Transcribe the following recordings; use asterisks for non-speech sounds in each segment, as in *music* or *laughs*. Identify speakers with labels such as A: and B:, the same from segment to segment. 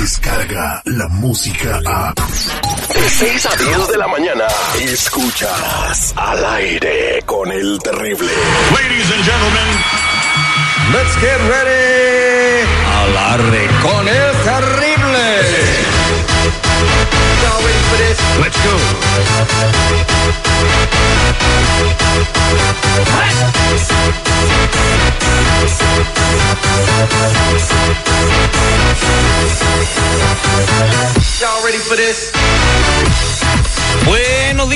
A: llega la música a...
B: De 6 a 10 de la mañana, escuchas al aire con el terrible.
C: Ladies and gentlemen,
D: Let's get ready. Al aire con el terrible.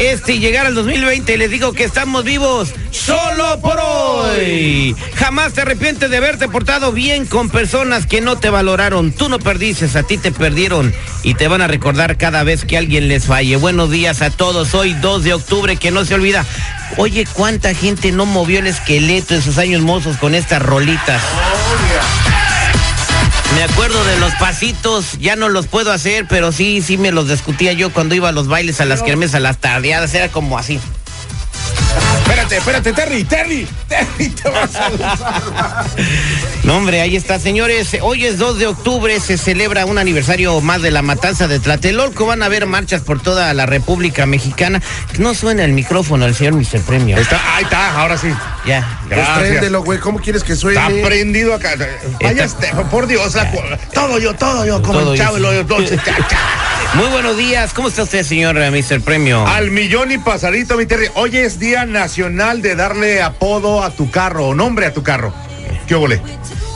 E: este y llegar al 2020. Les digo que estamos vivos solo por hoy. Jamás te arrepientes de haberte portado bien con personas que no te valoraron. Tú no perdiste, a ti te perdieron y te van a recordar cada vez que alguien les falle. Buenos días a todos. Hoy 2 de octubre, que no se olvida. Oye, ¿cuánta gente no movió el esqueleto en sus años mozos con estas rolitas? Me acuerdo de los pasitos, ya no los puedo hacer, pero sí, sí me los discutía yo cuando iba a los bailes, a las kermes, a las tardeadas, era como así.
D: Espérate, espérate, Terry, Terry, Terry, te vas a salvar. *laughs*
E: No, hombre, ahí está, señores. Hoy es 2 de octubre, se celebra un aniversario más de la matanza de Tlatelolco. Van a haber marchas por toda la República Mexicana. No suena el micrófono el señor Mr. Premio.
D: Está, ahí está, ahora sí.
E: Ya.
D: Gracias.
F: Pues préndelo, güey. ¿Cómo quieres que suene?
D: Está prendido acá. Vaya, este, por Dios, la- todo yo, todo yo, como
E: Todo
D: el chavo,
E: yo.
D: lo- lo- cha, cha. *laughs*
E: Muy buenos días. ¿Cómo está usted, señor eh, Mr. Premio?
D: Al millón y pasadito, mi Terry. Hoy es Día Nacional de darle apodo a tu carro o nombre a tu carro. ¿Qué óvole?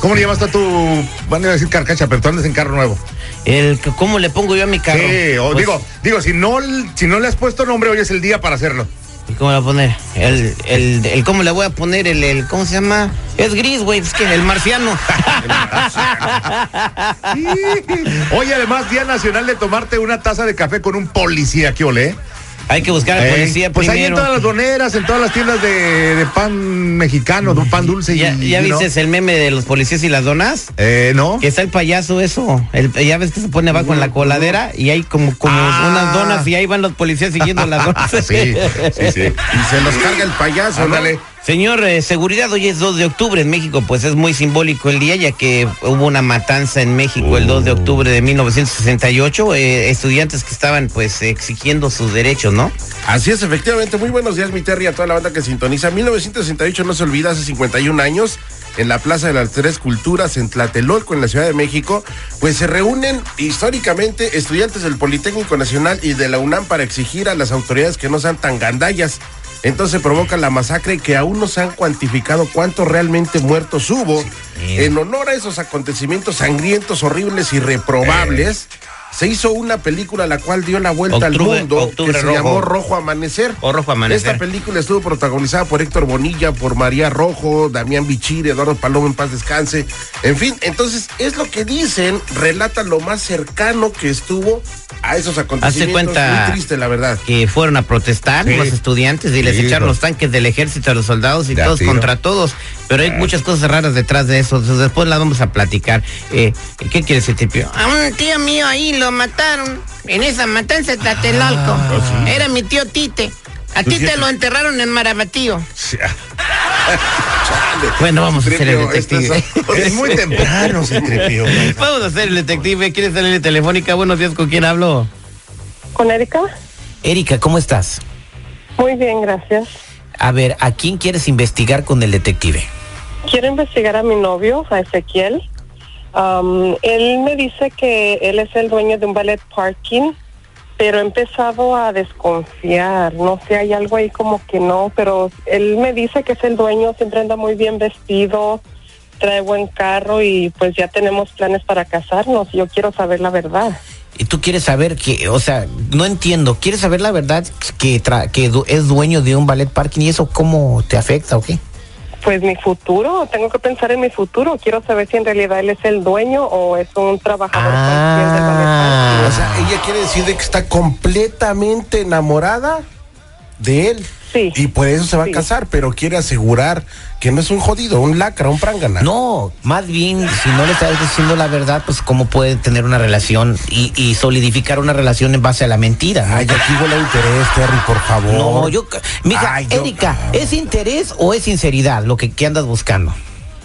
D: ¿Cómo le llamas a tu. Van a decir carcacha, pero tú andas en carro nuevo.
E: El, ¿Cómo le pongo yo a mi carro?
D: Sí, o
E: Pues,
D: digo, digo, si no, si no le has puesto nombre, hoy es el día para hacerlo.
E: ¿y ¿Cómo le voy a poner? El, el, el, ¿Cómo le voy a poner? El, el, ¿Cómo se llama? Es gris, güey. Es que el marciano. *laughs*
D: Hoy además Día Nacional de tomarte una taza de café con un policía, ¿qué ole?
E: Hay que buscar al
D: Eh,
E: policía
D: pues ahí en todas las doneras, en todas las tiendas de, de pan mexicano, de un pan dulce.
E: ¿Ya,
D: y,
E: ya
D: know.
E: viste el meme de los policías y las donas?
D: Eh, ¿no?
E: Que está el payaso eso. El, ya ves que se pone abajo en la coladera y hay como, como
D: Ah.
E: unas donas y ahí van los policías siguiendo las donas. *laughs*
D: sí, sí, sí. *laughs*
F: Y se los carga el payaso, ¿no?
E: Señor, eh, seguridad, hoy es 2 de octubre en México, pues es muy simbólico el día, ya que hubo una matanza en México el 2 de octubre de 1968, eh, estudiantes que estaban pues exigiendo sus derechos, ¿no?
F: Así es, efectivamente. Muy buenos días, mi Terry, a toda la banda que sintoniza. 1968 no se olvida, hace 51 años, en la Plaza de las Tres Culturas, en Tlatelolco, en la Ciudad de México, pues se reúnen históricamente estudiantes del Politécnico Nacional y de la UNAM para exigir a las autoridades que no sean tan gandallas. Entonces provoca la masacre que aún no se han cuantificado cuántos realmente muertos hubo. En honor a esos acontecimientos sangrientos, horribles y reprobables, se hizo una película la cual dio la vuelta
E: Octubre-
F: al mundo
E: Octubre
F: que se
E: Rojo.
F: llamó Rojo Amanecer.
E: O Rojo Amanecer.
F: Esta película estuvo protagonizada por Héctor Bonilla, por María Rojo, Damián Bichir, Eduardo Palomo en paz descanse. En fin, entonces es lo que dicen, relata lo más cercano que estuvo a esos acontecimientos.
E: cuenta-
F: Muy triste, la verdad.
E: que fueron a protestar
D: Sí.
E: los estudiantes y les echaron
D: hijo.
E: los tanques del ejército a los soldados y todos
D: tiro.
E: contra todos. Pero hay muchas cosas raras detrás de eso. Entonces después las vamos a platicar. Eh, ¿Qué quiere decir, tipio? A un tío mío ahí lo mataron en esa matanza de Tlatelolco. Era mi tío Tite. A ti te lo enterraron en Marabatío. *laughs* Bueno, vamos a hacer el detective.
D: Es muy temprano, se trepió. *laughs*
E: Vamos a hacer el detective. ¿Quieres salir telefónica? Buenos días, ¿con quién hablo?
G: ¿Con Erika?
E: Erika, ¿cómo estás?
G: Muy bien, gracias.
E: A ver, ¿a quién quieres investigar con el detective?
G: Quiero investigar a mi novio, a Ezequiel. Am, él me dice que él es el dueño de un ballet parking, pero he empezado a desconfiar. No sé, hay algo ahí como que no, pero él me dice que es el dueño, siempre anda muy bien vestido, trae buen carro y pues ya tenemos planes para casarnos. Yo quiero saber la verdad.
E: Y tú quieres saber que, o sea, no entiendo, ¿quieres saber la verdad que, tra- que du- es dueño de un ballet parking y eso cómo te afecta o qué?
G: Pues mi futuro, tengo que pensar en mi futuro. Quiero saber si en realidad él es el dueño o es un trabajador
E: Ah.
F: O sea, ella quiere decir de que está completamente enamorada de él.
G: Sí.
F: Y por eso se va
G: Sí.
F: a casar, pero quiere asegurar que no es un jodido, un lacra, un prángana.
H: No, más bien, si no le estás diciendo la verdad, pues cómo puede tener una relación y, y solidificar una relación en base a la mentira.
F: Ay, aquí huele interés, Terry, por favor.
H: No, yo, mija,
F: Ay, yo-
H: Erika, ¿es interés o es sinceridad lo que, que andas buscando?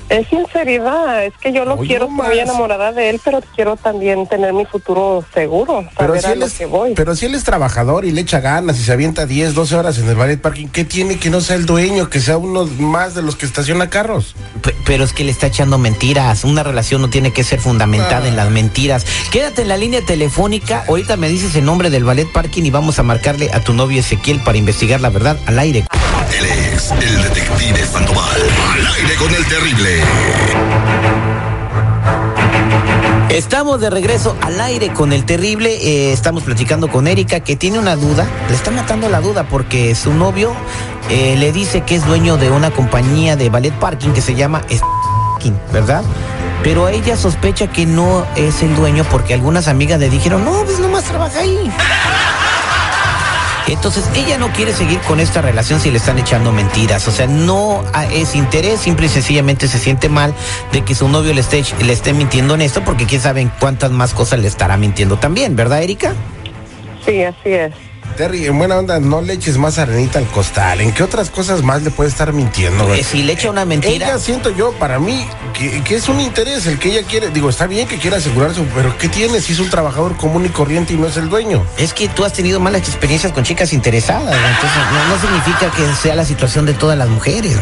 G: Es sinceridad, es que yo lo quiero, estoy enamorada de él, pero quiero también tener mi futuro seguro,
F: Pero si,
G: a
F: él
G: lo
F: es,
G: que voy.
F: pero si él es trabajador y le echa ganas y se avienta 10, 12 horas en el ballet parking, ¿qué tiene que no sea el dueño, que sea uno más de los que estaciona carros?
H: P- pero es que le está echando mentiras. Una relación no tiene que ser fundamentada en las mentiras. Quédate en la línea telefónica. Ahorita me dices el nombre del ballet parking y vamos a marcarle a tu novio Ezequiel para investigar la verdad al aire.
B: Él es el detective Sandoval. Al aire con el terrible.
H: Estamos de regreso al aire con el terrible. eh, estamos platicando con Erika que tiene una duda. Le está matando la duda porque su novio eh, le dice que es dueño de una compañía de ballet parking que se llama Parking, ¿verdad? Pero ella sospecha que no es el dueño porque algunas amigas le dijeron, no, pues nomás trabaja ahí. Entonces ella no quiere seguir con esta relación si le están echando mentiras. O sea, no es interés, simple y sencillamente se siente mal de que su novio le esté, le esté mintiendo en esto porque quién sabe en cuántas más cosas le estará mintiendo también, ¿verdad, Erika?
G: Sí, así es.
F: Terry, en buena onda, no le eches más arenita al costal. ¿En qué otras cosas más le puede estar mintiendo?
H: Eh, si le echa una mentira.
F: Ella siento yo, para mí, que, que es un interés el que ella quiere. Digo, está bien que quiera asegurarse, pero ¿qué tiene si es un trabajador común y corriente y no es el dueño?
H: Es que tú has tenido malas experiencias con chicas interesadas, ¿no? entonces no, no significa que sea la situación de todas las mujeres.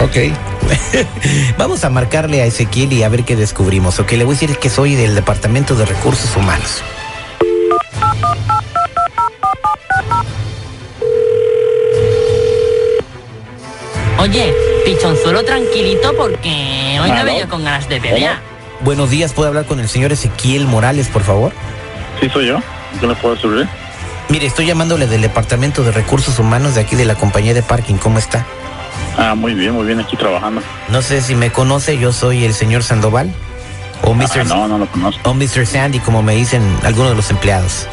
F: Ok. *laughs*
H: Vamos a marcarle a Ezequiel y a ver qué descubrimos. Ok, le voy a decir que soy del Departamento de Recursos Humanos.
I: Oye, pichonzuelo tranquilito porque hoy no veo con ganas de pelear.
H: Buenos días, ¿puedo hablar con el señor Ezequiel Morales, por favor?
J: Sí, soy yo. ¿Qué le puedo servir?
H: Mire, estoy llamándole del Departamento de Recursos Humanos de aquí de la compañía de parking. ¿Cómo está?
J: Ah, muy bien, muy bien, aquí trabajando.
H: No sé si me conoce, yo soy el señor Sandoval. O Mr.
J: Ah, no, no lo conozco.
H: o Mr. Sandy, como me dicen algunos de los empleados.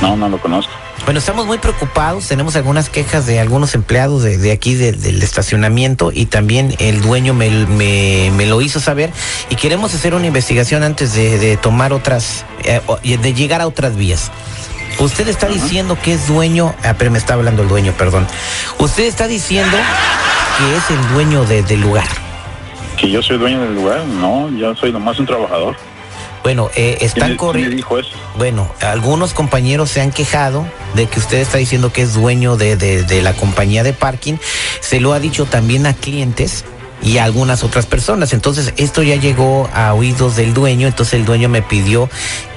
J: No, no lo conozco.
H: Bueno, estamos muy preocupados, tenemos algunas quejas de algunos empleados de, de aquí de- del estacionamiento y también el dueño me, me- me lo hizo saber y queremos hacer una investigación antes de, de tomar otras, eh, de llegar a otras vías. Usted está diciendo que es dueño, ah, pero me está hablando el dueño, perdón. Usted está diciendo que es el dueño de- del lugar.
J: ¿Que yo soy dueño del lugar? No, yo soy nomás un trabajador.
H: Bueno, eh,
J: ¿Quién,
H: están corriendo. Bueno, algunos compañeros se han quejado de que usted está diciendo que es dueño de, de- de la compañía de parking. Se lo ha dicho también a clientes y a algunas otras personas. Entonces, esto ya llegó a oídos del dueño. Entonces, el dueño me pidió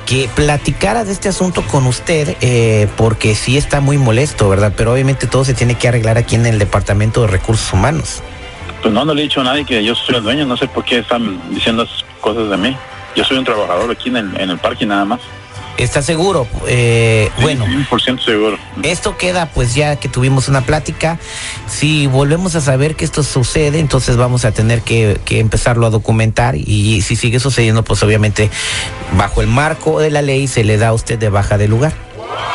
H: que platicara de este asunto con usted eh, porque sí está muy molesto, ¿verdad? Pero obviamente todo se tiene que arreglar aquí en el Departamento de Recursos Humanos.
J: Pues no, no le he dicho a nadie que yo soy el dueño. No sé por qué están diciendo esas cosas de mí. Yo soy un trabajador aquí en el, en el parque nada más.
H: ¿Está seguro? Eh,
J: Sí,
H: bueno.
J: 100% seguro.
H: Esto queda pues ya que tuvimos una plática. Si volvemos a saber que esto sucede, entonces vamos a tener que, que empezarlo a documentar y si sigue sucediendo, pues obviamente bajo el marco de la ley se le da a usted de baja de lugar.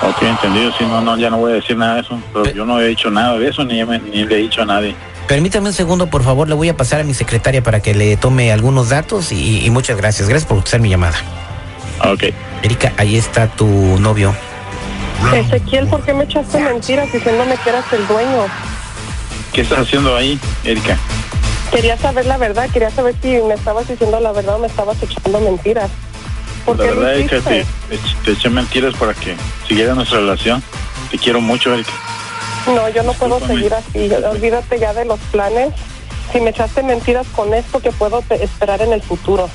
J: Ok, entendido. Sí, no, no, ya no voy a decir nada de eso. Pero
H: Pe-
J: yo no he dicho nada de eso, ni, me- ni le he dicho a nadie.
H: Permítame un segundo, por favor, le voy a pasar a mi secretaria para que le tome algunos datos y, y muchas gracias. Gracias por usar mi llamada.
J: Ok.
H: Erika, ahí está tu novio.
G: Ezequiel, ¿por qué me echaste mentiras diciéndome que eras el dueño?
J: ¿Qué estás haciendo ahí, Erika?
G: Quería saber la verdad, quería saber si me estabas diciendo la verdad o me estabas echando mentiras. ¿Por
J: La
G: qué
J: verdad te- te eché mentiras para que siguiera nuestra relación. Te quiero mucho, Erika.
G: No, yo no puedo seguir así. Olvídate ya de los planes. Si me echaste mentiras con esto, que puedo esperar en el futuro?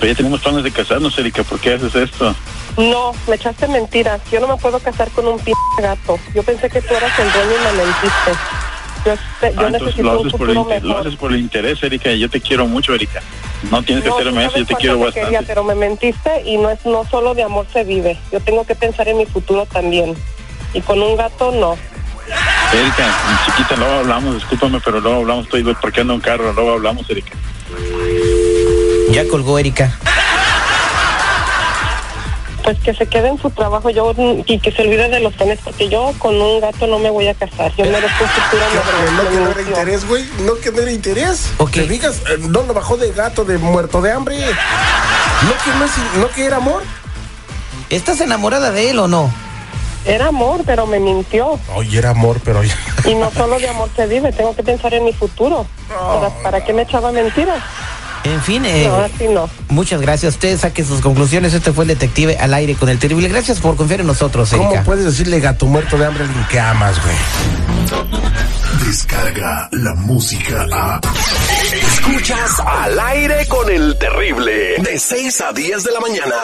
J: Pero ya tenemos planes de casarnos, Erika. ¿Por qué haces esto?
G: No, me echaste mentiras. Yo no me puedo casar con un p gato. Yo pensé que tú eras el dueño y me mentiste. Yo, yo
J: Ah,
G: necesito
J: lo
G: un
J: haces, por el,
G: futuro
J: inter- lo haces por el interés, Erika. Yo te quiero mucho, Erika. No tienes que
G: No,
J: hacerme eso. Yo te quiero
G: te
J: bastante.
G: quería, pero me mentiste y no es no solo de amor se vive. Yo tengo que pensar en mi futuro también. Y con un gato no.
J: Erika, chiquita, luego hablamos. Discúlpame, pero luego hablamos. Estoy parqueando un carro. Luego hablamos, Erika.
H: Ya colgó Erika.
G: pues que se quede en su trabajo yo y que se olvide de los tenis, porque yo con un gato no me voy a casar. Yo merezco un futuro
F: No,
G: mejor.
F: que no era interés, güey. No que no era interés.
H: Ok.
F: Te digas, eh, no lo bajó de gato, de muerto de hambre. No que, no, es- no que era amor.
H: ¿Estás enamorada de él o no?
G: Era amor, pero me mintió.
F: Oye, era amor, pero.
G: Y no solo de amor se vive, tengo que pensar en mi futuro. ¿Para, para qué me echaba mentiras?
H: En fin, eh,
G: No, así no.
H: muchas gracias. Usted saque sus conclusiones. Este fue el detective al aire con el terrible. Gracias por confiar en nosotros,
F: ¿Cómo
H: Erika.
F: puedes decirle gato muerto de hambre a alguien que amas, güey?
A: Descarga la música a.
B: Escuchas al aire con el terrible. De 6 a 10 de la mañana.